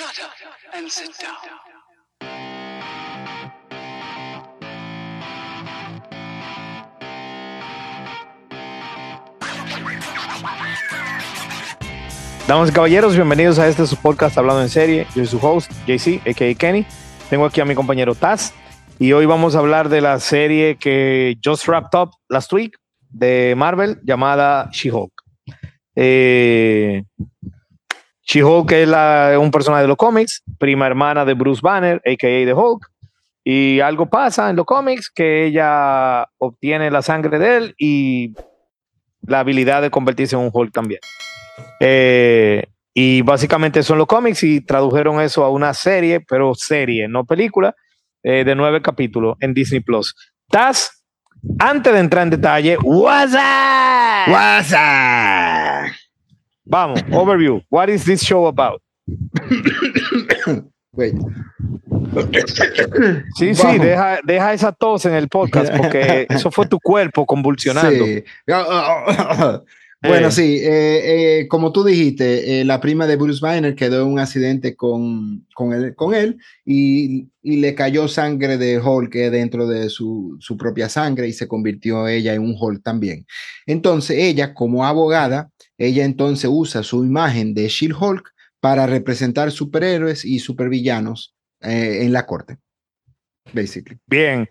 And sit down. Damas y caballeros, bienvenidos a este su podcast Hablando en Serie. Yo soy su host, JC, a.k.a. Kenny. Tengo aquí a mi compañero Taz. Y hoy vamos a hablar de la serie que just wrapped up last week de Marvel llamada She-Hulk. Eh, She-Hulk es un personaje de los cómics, prima hermana de Bruce Banner, a.k.a. The Hulk. Y algo pasa en los cómics que ella obtiene la sangre de él y la habilidad de convertirse en un Hulk también. Eh, y básicamente son los cómics y tradujeron eso a una serie, pero serie, no película, eh, de nueve capítulos en Disney Plus. Taz, antes de entrar en detalle, what's up? WhatsApp. Vamos, overview. What is this show about? Wait. Sí, sí, Vamos. deja, deja esa tos en el podcast porque eso fue tu cuerpo convulsionando. Sí. Bueno, Eh. sí, eh, eh, como tú dijiste, eh, la prima de Bruce Banner quedó en un accidente con, con, él, con él y, y le cayó sangre de Hulk dentro de su, su propia sangre y se convirtió ella en un Hulk también. Entonces, ella, como abogada, ella entonces usa su imagen de She-Hulk para representar superhéroes y supervillanos eh, en la corte, basically. Bien.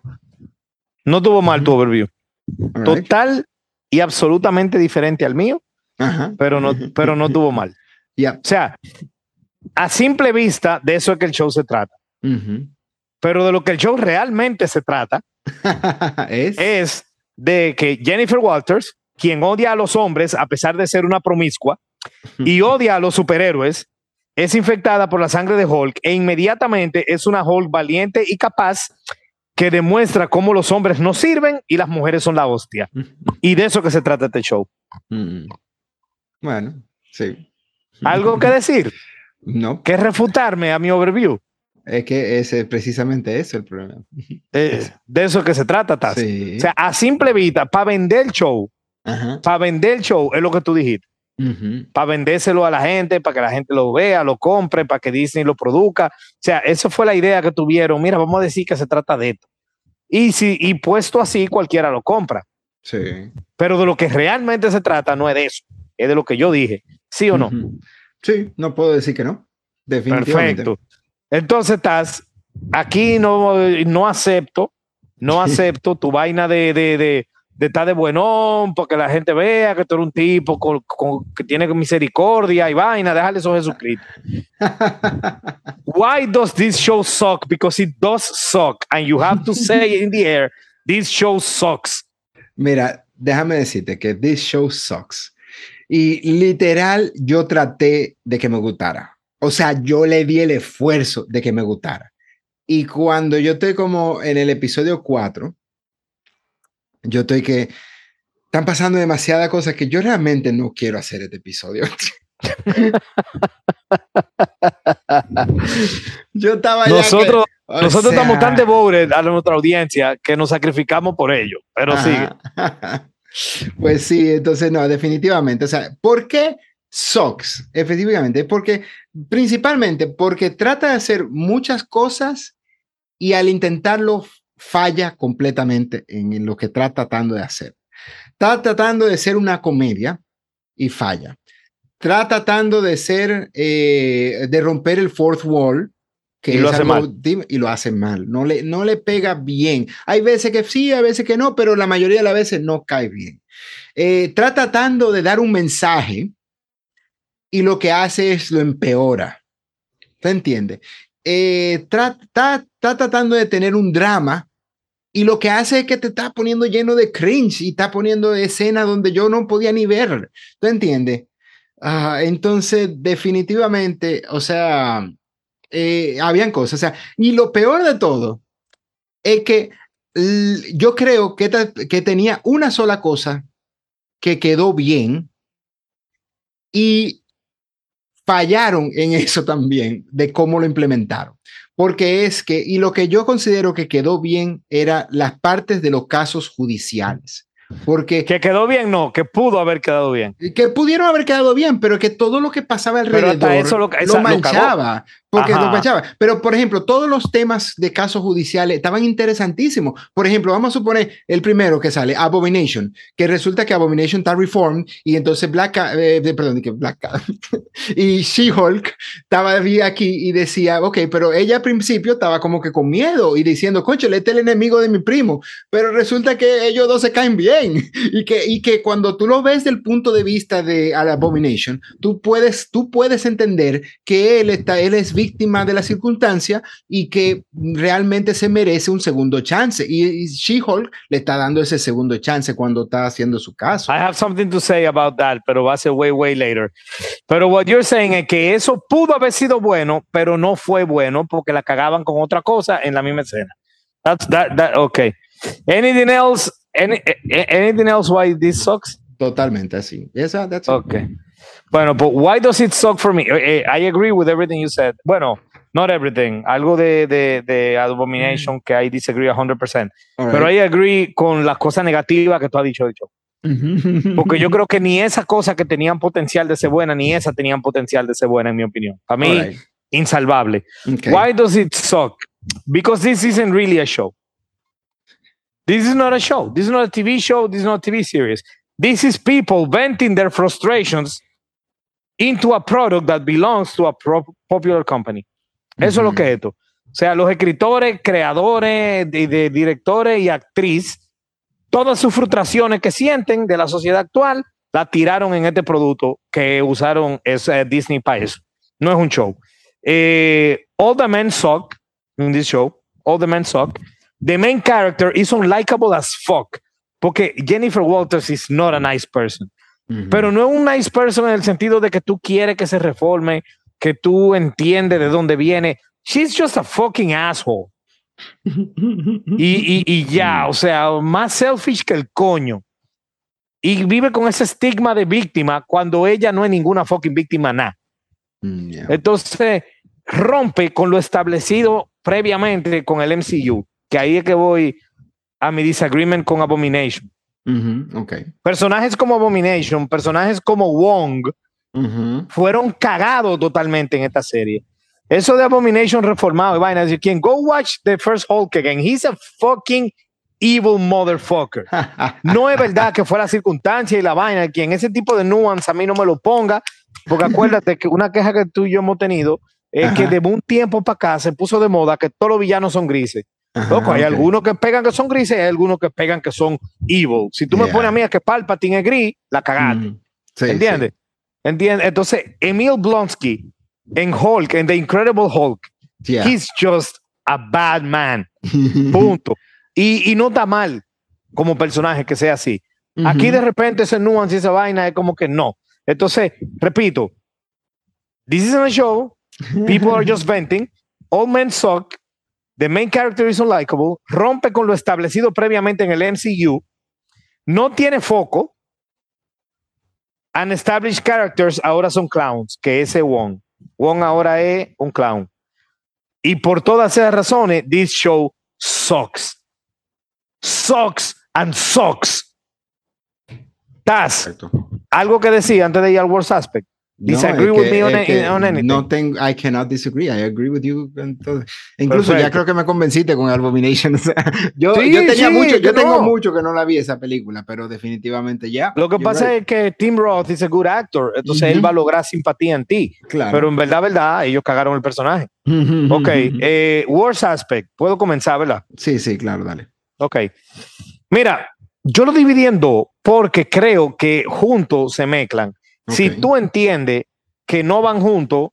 No tuvo mal tu overview. Right. Total y absolutamente diferente al mío, Ajá. pero no, pero no tuvo mal. O sea, a simple vista, de eso es que el show se trata. Pero de lo que el show realmente se trata es. es de que Jennifer Walters, quien odia a los hombres a pesar de ser una promiscua y odia a los superhéroes, es infectada por la sangre de Hulk e inmediatamente es una Hulk valiente y capaz que demuestra cómo los hombres no sirven y las mujeres son la hostia. Y de eso que se trata este show. Mm. Bueno, sí. ¿Algo que decir? No, ¿Que refutarme a mi overview? es que ese precisamente eso el problema. Eh, de eso que se trata, Taz. Sí. O sea, a simple vista, para vender el show. Para vender el show, es lo que tú dijiste. Ujú. para vendérselo a la gente, para que la gente lo vea, lo compre, para que Disney lo produzca. O sea, esa fue la idea que tuvieron. Mira, vamos a decir que se trata de esto. Y, si, y puesto así, cualquiera lo compra. Sí. Pero de lo que realmente se trata no es de eso, es de lo que yo dije. ¿Sí o no? Sí, no puedo decir que no. Definitivamente. Perfecto. Entonces estás aquí, no, no acepto, no acepto tu vaina de, de, de, de estar de buenón, porque la gente vea que tú eres un tipo con- con- que tiene misericordia y vaina, déjale eso a Jesucristo. why does this show suck? Because it does suck, and you have to say in the air, this show sucks. Mira, déjame decirte que this show sucks. Y literal, yo traté de que me gustara. O sea, yo le di el esfuerzo de que me gustara. Y cuando yo estoy como en el episodio 4, yo estoy que están pasando demasiadas cosas que yo realmente no quiero hacer este episodio. yo estaba ya que- Nosotros, nosotros estamos sea, tan devoted a nuestra audiencia que nos sacrificamos por ello. Pero sigue. Ajá. Pues sí, entonces no, definitivamente. O sea, ¿por qué sucks? Efectivamente, porque principalmente porque trata de hacer muchas cosas y al intentarlo falla completamente en lo que está tratando de hacer. Está tratando de ser una comedia y falla. Está tratando de ser, eh, de romper el fourth wall. Que Y lo hace algo mal. y lo hace mal. No le, no le pega bien. Hay veces que sí, hay veces que no, pero la mayoría de las veces no cae bien. Eh, está tratando de dar un mensaje y lo que hace es lo empeora. ¿Te entiende? Eh, Está está tratando de tener un drama y lo que hace es que te está poniendo lleno de cringe y está poniendo escenas donde yo no podía ni ver. ¿Tú entiendes? Ah, entonces, definitivamente, o sea, eh, habían cosas. O sea, y lo peor de todo es que yo creo que tenía una sola cosa que quedó bien y fallaron en eso también, de cómo lo implementaron. Porque es que, y lo que yo considero que quedó bien era las partes de los casos judiciales. Porque Que quedó bien, no, que pudo haber quedado bien. que pudieron haber quedado bien, pero que todo lo que pasaba Pero alrededor hasta eso lo- esa- lo manchaba. Porque Ajá. no cachaba. Pero, por ejemplo, todos los temas de casos judiciales estaban interesantísimos. Por ejemplo, vamos a suponer el primero que sale, Abomination, que resulta que Abomination está reformed y entonces Black, eh, perdón, que Black Cat y She-Hulk estaba aquí y decía, ok, pero ella al principio estaba como que con miedo y diciendo, concho, este es el enemigo de mi primo, pero resulta que ellos dos se caen bien y que, y que cuando tú lo ves del punto de vista de Abomination, tú puedes, tú puedes entender que él, está, él es víctima de la circunstancia y que realmente se merece un segundo chance. Y, y She-Hulk le está dando ese segundo chance cuando está haciendo su caso. I have something to say about that, pero va a ser way, way later. Pero what you're saying es que eso pudo haber sido bueno, pero no fue bueno porque la cagaban con otra cosa en la misma escena. That's that, that okay. Anything else? Any, eh, eh, anything else why this sucks? Totalmente así. Esa, that's it. Bueno, but why does it suck for me? Eh, eh, I agree with everything you said. Bueno, not everything. Algo de, de, de Abomination que I disagree 100%. All Pero right. I agree con las cosas negativas que tú has dicho. dicho. Ujú. Porque yo creo que ni esa cosa que tenían potencial de ser buena, ni esa tenían potencial de ser buena, en mi opinión. Para mí, right. insalvable. Okay. Why does it suck? Because this isn't really a show. This is not a show. This is not a TV show. This is not a TV series. This is people venting their frustrations into a product that belongs to a pro- popular company. Eso es lo que es esto. O sea, los escritores, creadores, de, de directores y actriz, todas sus frustraciones que sienten de la sociedad actual, la tiraron en este producto que usaron es, eh, Disney para eso. No es un show. Eh, all the men suck in this show. All the men suck. The main character is unlikable as fuck. Porque Jennifer Walters is not a nice person. Ujú. Pero no es un nice person en el sentido de que tú quieres que se reforme, que tú entiendes de dónde viene. She's just a fucking asshole. Y, y, y ya, o sea, más selfish que el coño. Y vive con ese estigma de víctima cuando ella no es ninguna fucking víctima, nada. Mm, yeah. Entonces, rompe con lo establecido previamente con el MCU, que ahí es que voy a mi disagreement con Abomination. Ujú, Ok. Personajes como Abomination, personajes como Wong, fueron cagados totalmente en esta serie. Eso de Abomination reformado y vaina, decir, quien go watch the first Hulk again, he's a fucking evil motherfucker. No es verdad que fue la circunstancia y la vaina, quien ese tipo de nuance a mí no me lo ponga, porque acuérdate que una queja que tú y yo hemos tenido es que de un tiempo para acá se puso de moda que todos los villanos son grises. Loco, hay ok. algunos que pegan que son grises hay algunos que pegan que son evil. Si tú me Yeah. pones a mí a que Palpatine es gris, la cagaste. Mm, sí, ¿Entiendes? ¿Entiendes? Entonces, Emil Blonsky en Hulk, en The Incredible Hulk, sí. Yeah. he's just a bad man. Punto. y, y no está mal como personaje que sea así. Aquí de repente ese nuance y esa vaina es como que no. Entonces, repito, this isn't a show. People are just venting. All men suck. The main character is unlikable. Rompe con lo establecido previamente en el MCU. No tiene foco. Unestablished characters ahora son clowns, que ese Wong. Wong ahora es un clown. Y por todas esas razones, this show sucks. Sucks and sucks. Taz, algo que decía antes de ir al worst aspect. Disagree es with que- me on, que on anything. No tengo, I cannot disagree. I agree with you. en todo. Incluso ya Perfecto. creo que me convenciste con Abomination. O sea, yo, Sí, yo tenía sí, mucho, yo tengo no. mucho que no la vi esa película, pero definitivamente ya. Lo que pasa right. es que Tim Roth es a good actor, entonces él va a lograr simpatía en ti. claro. Pero en verdad, verdad, ellos cagaron el personaje. Ok, eh, worst aspect. Puedo comenzar, ¿verdad? sí, sí, claro, dale. Ok. Mira, yo lo dividí en dos porque creo que juntos se mezclan. Si Ok. tú entiendes que no van juntos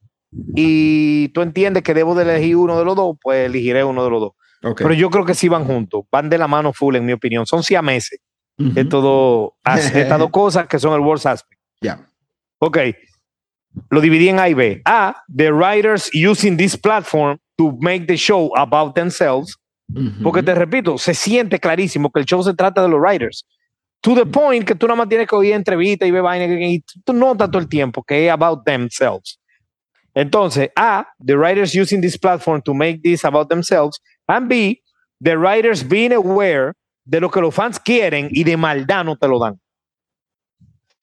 y tú entiendes que debo de elegir uno de los dos, pues elegiré uno de los dos. Ok. Pero yo creo que sí van juntos, van de la mano full, en mi opinión. Son siameses. Ujú. de todo, estas dos cosas que son el worst aspect. Ya. Ok, lo dividí en A y B. A, the writers using this platform to make the show about themselves. Ujú. Porque te repito, se siente clarísimo que el show se trata de los writers. To the point que tú nada más tienes que oír entrevistas y ver vainas y tú notas todo el tiempo que es about themselves. Entonces, A, the writers using this platform to make this about themselves. And B, the writers being aware de lo que los fans quieren y de maldad no te lo dan.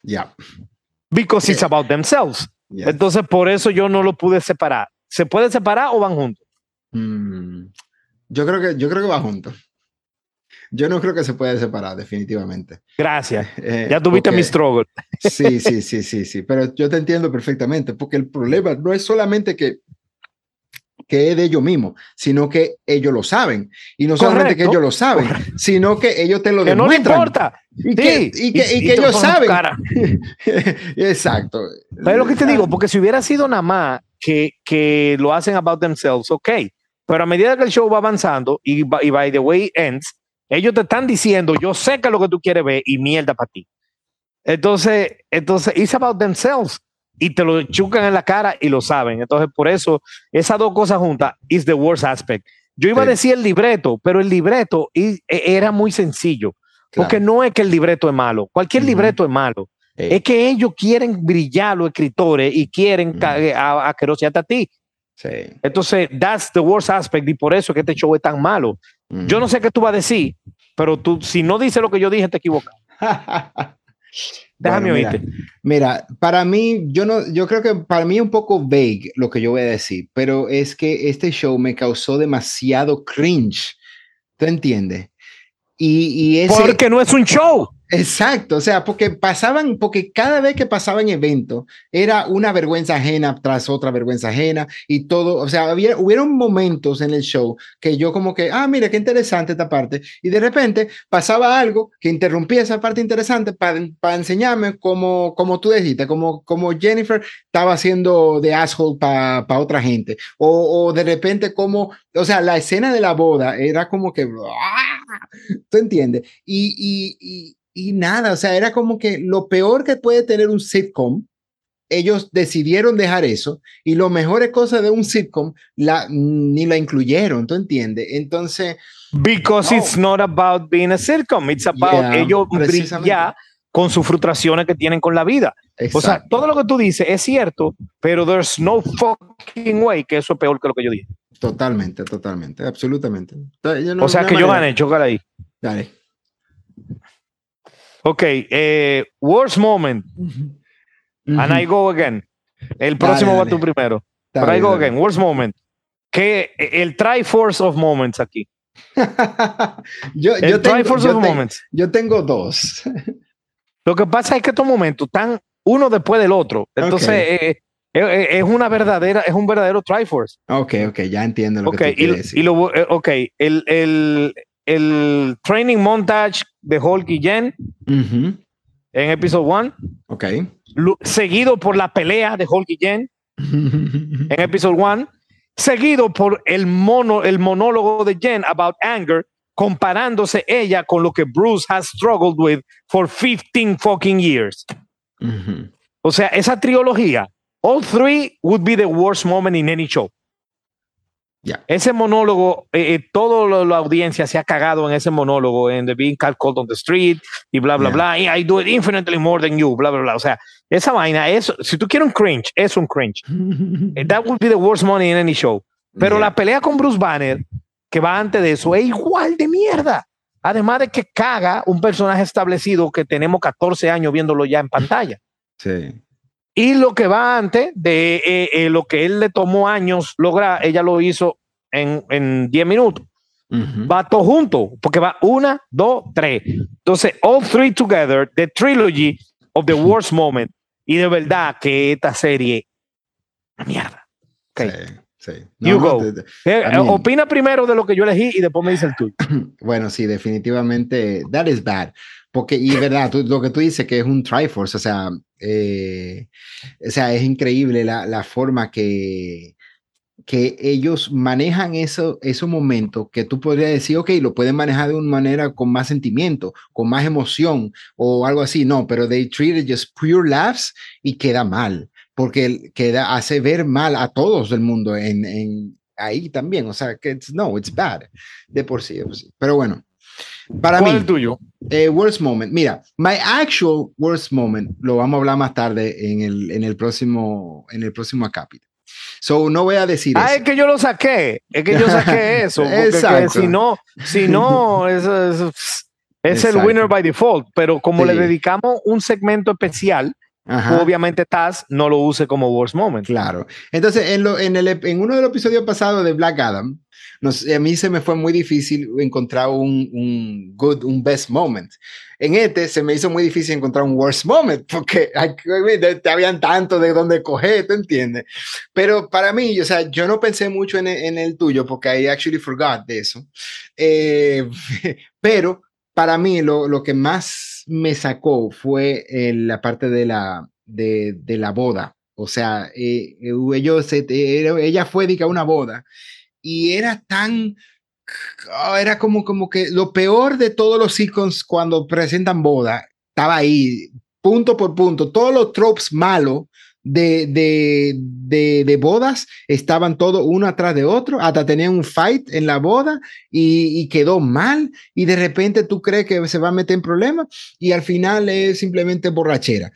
Ya. Because it's Yeah. about themselves. ya. Entonces, por eso yo no lo pude separar. ¿Se puede separar o van juntos? Mm, yo creo que yo creo que va juntos. Yo no creo que se pueda separar, definitivamente. Gracias. Eh, Ya tuviste porque- mi struggle. Sí, sí, sí, sí, sí. Pero yo te entiendo perfectamente, porque el problema no es solamente que, que es de ellos mismos, sino que ellos lo saben. Y no solamente que Correcto. ellos lo saben, sino que ellos te lo Que no le demuestran. importa. Y que, Sí, y que, y y que ellos saben. Exacto. ¿Sabes lo que te digo? Porque si hubiera sido nada más que, que lo hacen about themselves, ok. Pero a medida que el show va avanzando y, y by the way ends, ellos te están diciendo, yo sé que es lo que tú quieres ver y mierda para ti. Entonces, entonces, it's about themselves. Y te lo chucan en la cara y lo saben. Entonces, por eso, esas dos cosas juntas is the worst aspect. Yo iba Sí. a decir el libreto, pero el libreto e- era muy sencillo. Claro. Porque no es que el libreto es malo. Cualquier Ujú. libreto es malo. Es que ellos quieren brillar los escritores y quieren ca- eh, a, a ti. sí. Entonces, that's the worst aspect y por eso es que este show es tan malo. Mm. Yo no sé qué tú vas a decir, pero tú, si no dices lo que yo dije, te equivocas. Déjame Bueno, mira, oírte. Mira, para mí, yo no, yo creo que para mí es un poco vague lo que yo voy a decir, pero es que este show me causó demasiado cringe. ¿Tú entiendes? Y, y ese, Porque no es un show. Exacto, o sea, porque pasaban, porque cada vez que pasaban eventos era una vergüenza ajena tras otra vergüenza ajena y todo, o sea, había, hubieron momentos en el show que yo como que, ah, mira, qué interesante esta parte, y de repente pasaba algo que interrumpía esa parte interesante para enseñarme como, como tú dijiste, como, como Jennifer estaba haciendo de asshole para otra gente, o, o de repente como, o sea, la escena de la boda era como que, ¡ah! ¿tú entiendes? Y, y, y, y nada, o sea, era como que lo peor que puede tener un sitcom, ellos decidieron dejar eso y lo mejores cosas de un sitcom la, ni la incluyeron, ¿tú entiendes? Entonces, Because No. it's not about being a sitcom. It's about Yeah, ellos brillar con sus frustraciones que tienen con la vida. O sea, exacto, todo lo que tú dices es cierto, pero there's no fucking way que eso es peor que lo que yo dije. totalmente, totalmente, absolutamente. No- O sea, que hay yo manera. gané, chócala ahí. Dale. Ok, eh, worst moment. And I go again. El Dale, próximo va tú primero. Dale, Pero I go again. Worst moment. Que el Triforce of Moments aquí. yo, El yo, tengo, yo, of te- Moments. yo tengo dos. Lo que pasa es que estos momentos están uno después del otro. Entonces, eh, eh, es una verdadera, es un verdadero Triforce. ok, ok, ya entiendo lo que tú y, decir. y lo, ok, el, el, el training montage de Hulk y Jen en episodio 1, Ok. seguido por la pelea de Hulk y Jen en episodio 1, seguido por el, mono, el monólogo de Jen about anger, comparándose ella con lo que Bruce has struggled with for 15 fucking years. O sea, esa trilogía, all three would be the worst moment in any show. Ese monólogo, eh, eh, toda la, audiencia se ha cagado en ese monólogo, en The Being Cat Cold on the Street, y bla, bla, Yeah. bla, y I do it infinitely more than you, bla, bla, bla. O sea, esa vaina, es, si tú quieres un cringe, es un cringe. That would be the worst money in any show. Pero Yeah. la pelea con Bruce Banner, que va antes de eso, es igual de mierda. Además de que caga un personaje establecido que tenemos 14 años viéndolo ya en pantalla. Sí. Y lo que va antes de eh, eh, lo que él le tomó años lograr, ella lo hizo en, en 10 minutos. Ujú. Va todo junto, porque va una, dos, tres. Entonces, all three together, the trilogy of the worst moment. Y de verdad que esta serie, mierda. Ok. Sí, sí. You No, no, go. te- te- Eh, I mean- opina primero de lo que yo elegí y después me dice el tuyo. Bueno, sí, definitivamente, that is bad. Porque, y verdad, tú- lo que tú dices que es un Triforce, o sea, eh, o sea, es increíble la, la forma que, que ellos manejan eso, esos momentos que tú podrías decir, ok, lo pueden manejar de una manera con más sentimiento, con más emoción o algo así, no, pero they treat it just pure laughs y queda mal, porque queda, hace ver mal a todos del mundo en, en ahí también, o sea, que it's- no, it's bad de por sí, de por sí. Pero bueno, para ¿Cuál mí, es el tuyo? eh, worst moment. Mira, my actual worst moment lo vamos a hablar más tarde en el, en el próximo en el próximo capítulo. So no voy a decir Ah, es eso. que yo lo saqué. Es que yo saqué eso. Porque que Exacto. si no, si no, eso- eso- es el Exacto. winner by default. Pero como le Sí. dedicamos un segmento especial Ajá. obviamente Taz no lo use como worst moment. Claro. Entonces, en, lo, en, el, en uno de los episodios pasados de Black Adam, nos, a mí se me fue muy difícil encontrar un, un good, un best moment. En este se me hizo muy difícil encontrar un worst moment porque te habían tanto de dónde coger, ¿te entiendes? Pero para mí, o sea, yo no pensé mucho en el, en el tuyo porque I actually forgot de eso. Eh, pero para mí lo, lo, que más me sacó fue eh, la parte de la, de, de la boda. O sea, eh, ellos, ella fue a una boda y era tan, oh, era como, como que lo peor de todos los icons cuando presentan boda, estaba ahí, punto por punto, todos los tropes malos de, de, de, de, bodas estaban todos uno atrás de otro, hasta tenían un fight en la boda y, y, quedó mal y de repente tú crees que se va a meter en problemas y al final es simplemente borrachera.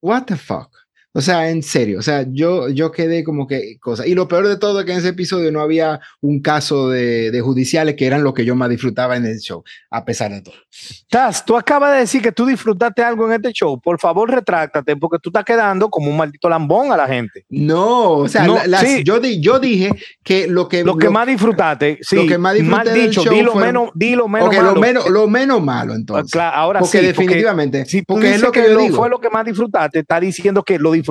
What the fuck? O sea, en serio, o sea, yo, yo quedé como que cosa. Y lo peor de todo es que en ese episodio no había un caso de, de judiciales que eran lo que yo más disfrutaba en el show, a pesar de todo. Taz, tú acabas de decir que tú disfrutaste algo en este show. Por favor, retráctate, porque tú estás quedando como un maldito lambón a la gente. No, o sea, No, la- las- sí. yo, di- yo dije que lo que. Lo que más disfrutaste, sí, lo que más disfruté del dicho, di lo menos, di lo menos ok, malo. lo, menos, lo menos malo, entonces. Claro, ahora porque sí, definitivamente. Si tú porque es lo que, que, yo lo- digo. fue lo que más disfrutaste, está diciendo que lo disfrutaste.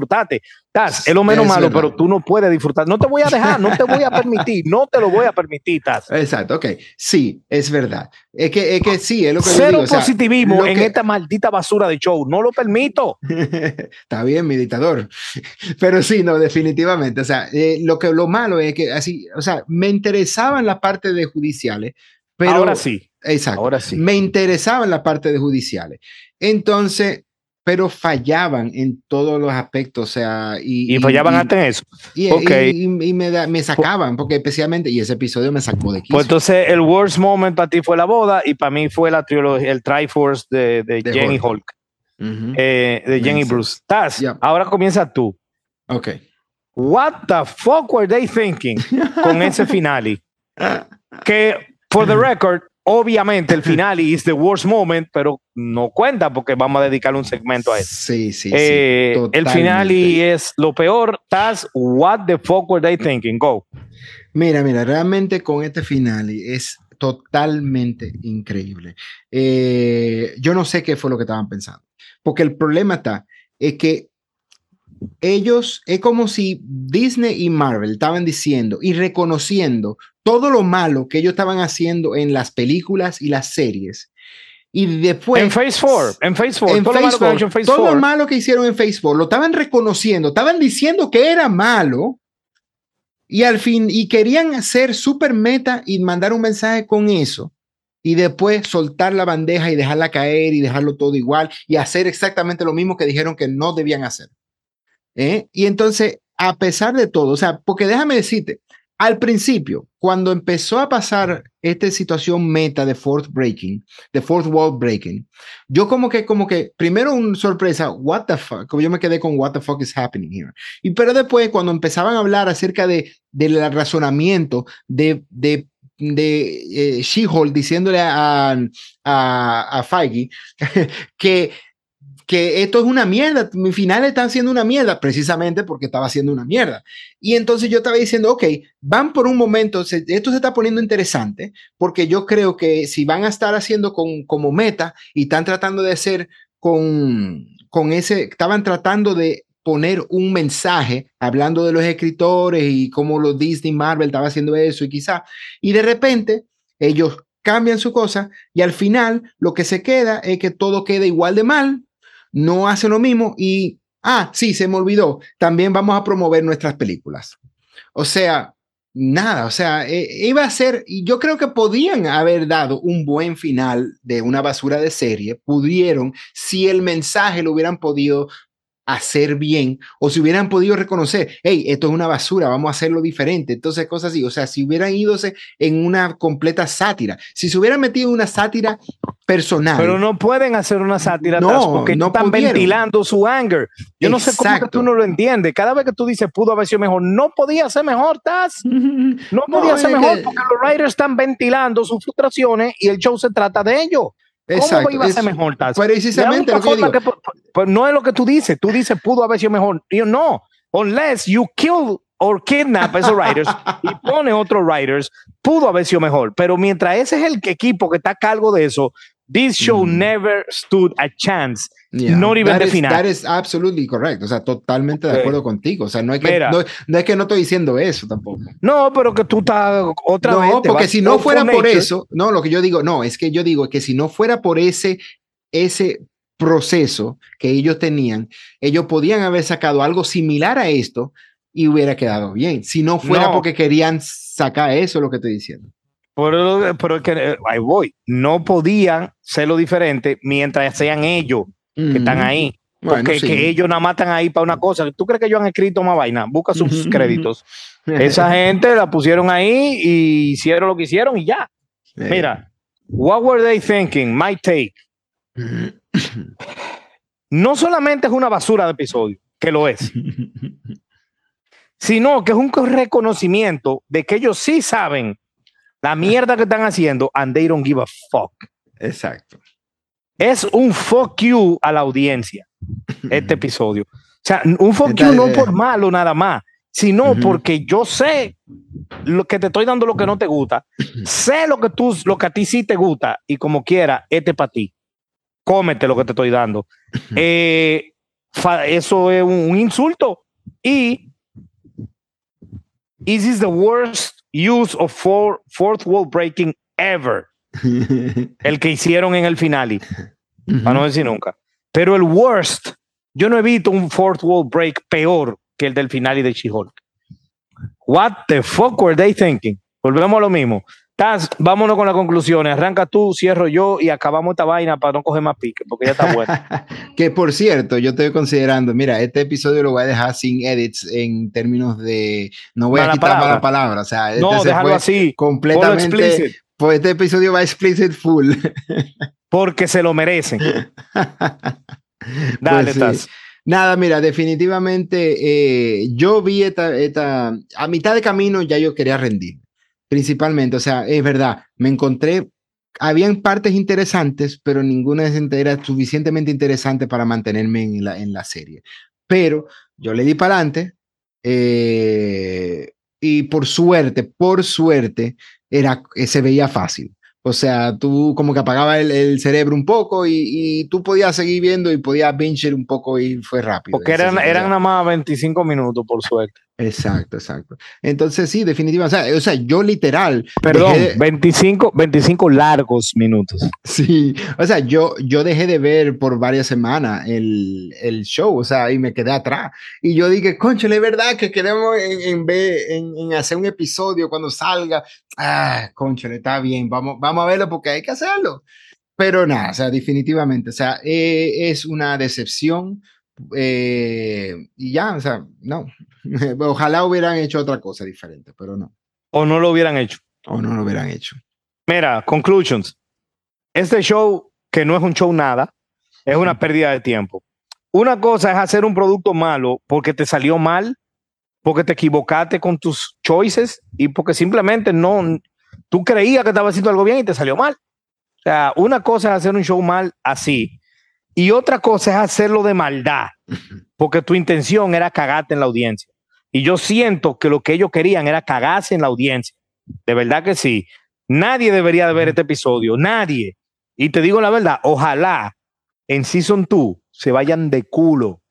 Taz, es lo menos Es malo, verdad. pero tú no puedes disfrutar. No te voy a dejar, no te voy a permitir, no te lo voy a permitir, Taz. Exacto, ok. Sí, es verdad. Es que, es que sí, es lo que yo Cero digo. o sea, positivismo lo en que- esta maldita basura de show. No lo permito. Está bien, mi dictador. Pero sí, no, definitivamente. O sea, eh, lo que lo malo es que así, o sea, me interesaban la parte de judiciales, pero ahora sí, exacto. ahora sí. Me interesaban la parte de judiciales. Entonces, pero fallaban en todos los aspectos, o sea, y, Y fallaban y- hasta en eso. y, ok. y- me, da- me sacaban, porque especialmente, y ese episodio me sacó de quicio. Pues entonces el worst moment para ti fue la boda y para mí fue la trilogía, el Triforce de, de, De Jenny Hulk. Hulk, Ujú. eh, de Jenny Bruce. Taz, Yeah. ahora comienza tú. Ok. What the fuck were they thinking con ese finale? Que, for the record, obviamente el finale is the worst moment, pero no cuenta porque vamos a dedicar un segmento a eso. Sí, sí, sí. Eh, el totalmente. finale es lo peor. Taz, what the fuck were they thinking? Go. Mira, mira, realmente con este final es totalmente increíble. Eh, yo no sé qué fue lo que estaban pensando, porque el problema está es que ellos, es como si Disney y Marvel estaban diciendo y reconociendo todo lo malo que ellos estaban haciendo en las películas y las series. Y después... en Phase 4, en Phase 4, en todo, lo malo en Phase todo 4. lo malo que hicieron en Facebook lo estaban reconociendo, estaban diciendo que era malo y al fin y querían hacer super meta y mandar un mensaje con eso y después soltar la bandeja y dejarla caer y dejarlo todo igual y hacer exactamente lo mismo que dijeron que no debían hacer. ¿Eh? Y entonces, a pesar de todo, o sea, porque déjame decirte, al principio, cuando empezó a pasar esta situación meta de fourth breaking, de fourth wall breaking, yo como que, como que, primero una sorpresa, what the fuck, como yo me quedé con what the fuck is happening here. Y pero después, cuando empezaban a hablar acerca de, del razonamiento de, de, de eh, She-Hulk diciéndole a, a, a Feige que que esto es una mierda, mis finales están siendo una mierda, precisamente porque estaba haciendo una mierda. Y entonces yo estaba diciendo, ok, van por un momento, esto se está poniendo interesante, porque yo creo que si van a estar haciendo con, como meta y están tratando de hacer con, con ese, estaban tratando de poner un mensaje hablando de los escritores y cómo los Disney Marvel estaba haciendo eso y quizá, y de repente ellos cambian su cosa y al final lo que se queda es que todo queda igual de mal, no hace lo mismo y, ah, sí, se me olvidó, también vamos a promover nuestras películas. O sea, nada, o sea, eh, iba a ser, y yo creo que podían haber dado un buen final de una basura de serie, pudieron, si el mensaje lo hubieran podido hacer bien o si hubieran podido reconocer, hey, esto es una basura, vamos a hacerlo diferente, entonces cosas así, o sea, si hubieran ido en una completa sátira, si se hubieran metido en una sátira personal. Pero no pueden hacer una sátira No, Taz, porque no están pudieron. ventilando su anger. Yo no sé cómo que tú no lo entiendes. Cada vez que tú dices pudo haber sido mejor, no podía ser mejor, Taz. No No, podía ser es mejor que- porque los writers están ventilando sus frustraciones y el show se trata de ello. Exacto, iba a ser mejor? Precisamente lo que yo digo. que- pues no es lo que tú dices. Tú dices pudo haber sido mejor. Yo, no, unless you kill or kidnap a esos writers y pone otros writers, pudo haber sido mejor. Pero mientras ese es el equipo que está a cargo de eso, this show Mm. never stood a chance. Yeah, not even that the is- final. That is absolutely correcto. O sea, totalmente de acuerdo contigo. O sea, no es que no, no es que no estoy diciendo eso tampoco. No, pero que tú estás otra vez. No, porque si no fuera por nature. eso, no, lo que yo digo, no, es que yo digo que si no fuera por ese, ese proceso que ellos tenían, ellos podían haber sacado algo similar a esto y hubiera quedado bien. Si no fuera No. porque querían sacar eso, es lo que estoy diciendo. Pero, pero es que eh, ahí voy. No podían ser lo diferente mientras sean ellos que están ahí. Bueno, Porque sí. que ellos nada están ahí para una cosa. ¿Tú crees que ellos han escrito más vaina? Busca sus créditos. Esa gente la pusieron ahí y hicieron lo que hicieron y ya. Mira, what were they thinking? My take. No solamente es una basura de episodio, que lo es, sino que es un reconocimiento de que ellos sí saben la mierda que están haciendo and they don't give a fuck. Exacto. Es un fuck you a la audiencia, este episodio. O sea, un fuck you no por malo nada más, sino porque yo sé lo que te estoy dando lo que no te gusta, sé lo que tú, lo que a ti sí te gusta y como quiera, este es para ti. Cómete lo que te estoy dando. Eh, eso es un, un insulto y this is the worst use of four, fourth wall breaking ever. El que hicieron en el final para no decir nunca. Pero el worst, yo no he visto un fourth wall break peor que el del final y de She-Hulk. What the fuck were they thinking? Volvemos a lo mismo. Taz, vámonos con las conclusiones. Arranca tú, cierro yo y acabamos esta vaina para no coger más pique, porque ya está bueno. que por cierto, yo estoy considerando, mira, este episodio lo voy a dejar sin edits en términos de, no voy a Mala quitar palabra. mala palabra, o sea, No, este se déjalo fue así. Completamente, explicit, pues este episodio va explicit full. porque se lo merecen. Dale, Pues sí. Taz. Nada, mira, definitivamente eh, yo vi esta, esta, a mitad de camino ya yo quería rendir, principalmente, o sea, es verdad, me encontré, habían partes interesantes, pero ninguna era suficientemente interesante para mantenerme en la, en la serie. Pero yo le di para adelante eh, y por suerte, por suerte, era, eh, se veía fácil. O sea, tú como que apagabas el, el cerebro un poco y, y tú podías seguir viendo y podías binge un poco y fue rápido. Porque eran, eran nada más 25 minutos, por suerte. Exacto, exacto. Entonces sí, definitivamente. O sea, o sea, yo literal. Perdón, de- 25, 25 largos minutos. Sí, o sea, yo, yo dejé de ver por varias semanas el, el show, o sea, y me quedé atrás. Y yo dije, concho, es verdad que queremos en, en, ver- en, en hacer un episodio cuando salga. Ah, concho, está bien, vamos, vamos a verlo porque hay que hacerlo. Pero nada, o sea, definitivamente, o sea, eh, es una decepción. eh, y ya, o sea, no. Ojalá hubieran hecho otra cosa diferente, pero no. O no lo hubieran hecho. O no lo hubieran hecho. Mira, conclusions. Este show, que no es un show nada, es una pérdida de tiempo. Una cosa es hacer un producto malo porque te salió mal, porque te equivocaste con tus choices y porque simplemente no, tú creías que estaba haciendo algo bien y te salió mal. O sea, una cosa es hacer un show mal así y otra cosa es hacerlo de maldad, porque tu intención era cagarte en la audiencia. Y yo siento que lo que ellos querían era cagarse en la audiencia. De verdad que sí. Nadie debería de ver este episodio, nadie. Y te digo la verdad, ojalá en Season 2 se vayan de culo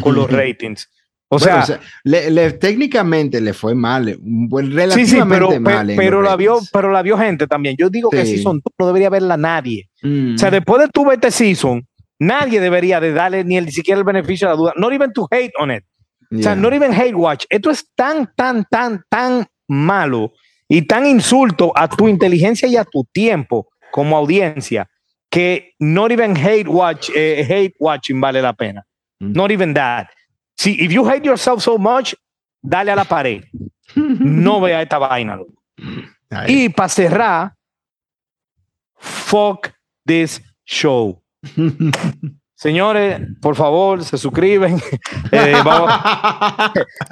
con los ratings. O Bueno, sea, o sea, le- le- técnicamente le fue mal, un buen sí, relativamente sí, pero, pe- mal. en pero, la vio, pero la vio gente también. Yo digo que Sí. Season 2 no debería verla nadie. Mm. O sea, después de tu ver este Season, nadie debería de darle ni el, siquiera el beneficio de la duda. Not even to hate on it. O sea, not even hate watch. Esto es tan, tan, tan, tan malo y tan insulto a tu inteligencia y a tu tiempo como audiencia que not even hate watch, eh, hate watching vale la pena. Mm. Not even that. Si if you hate yourself so much, dale a la pared. No vea esta vaina. Y para cerrar, fuck this show. Señores, por favor, se suscriben. Eh, vamos-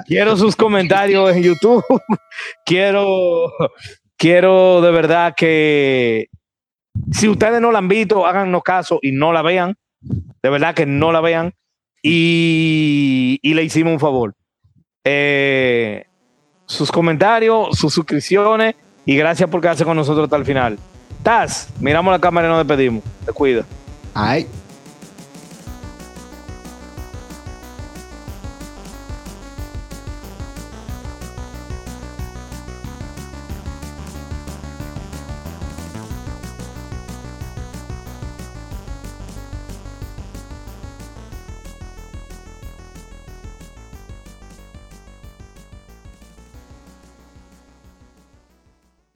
quiero sus comentarios en YouTube. quiero, quiero de verdad que Si ustedes no la han visto, háganos caso y no la vean. De verdad que no la vean. Y, y le hicimos un favor. Eh, sus comentarios, sus suscripciones y gracias por quedarse con nosotros hasta el final. Taz, miramos la cámara y nos despedimos. Te cuida. Ay.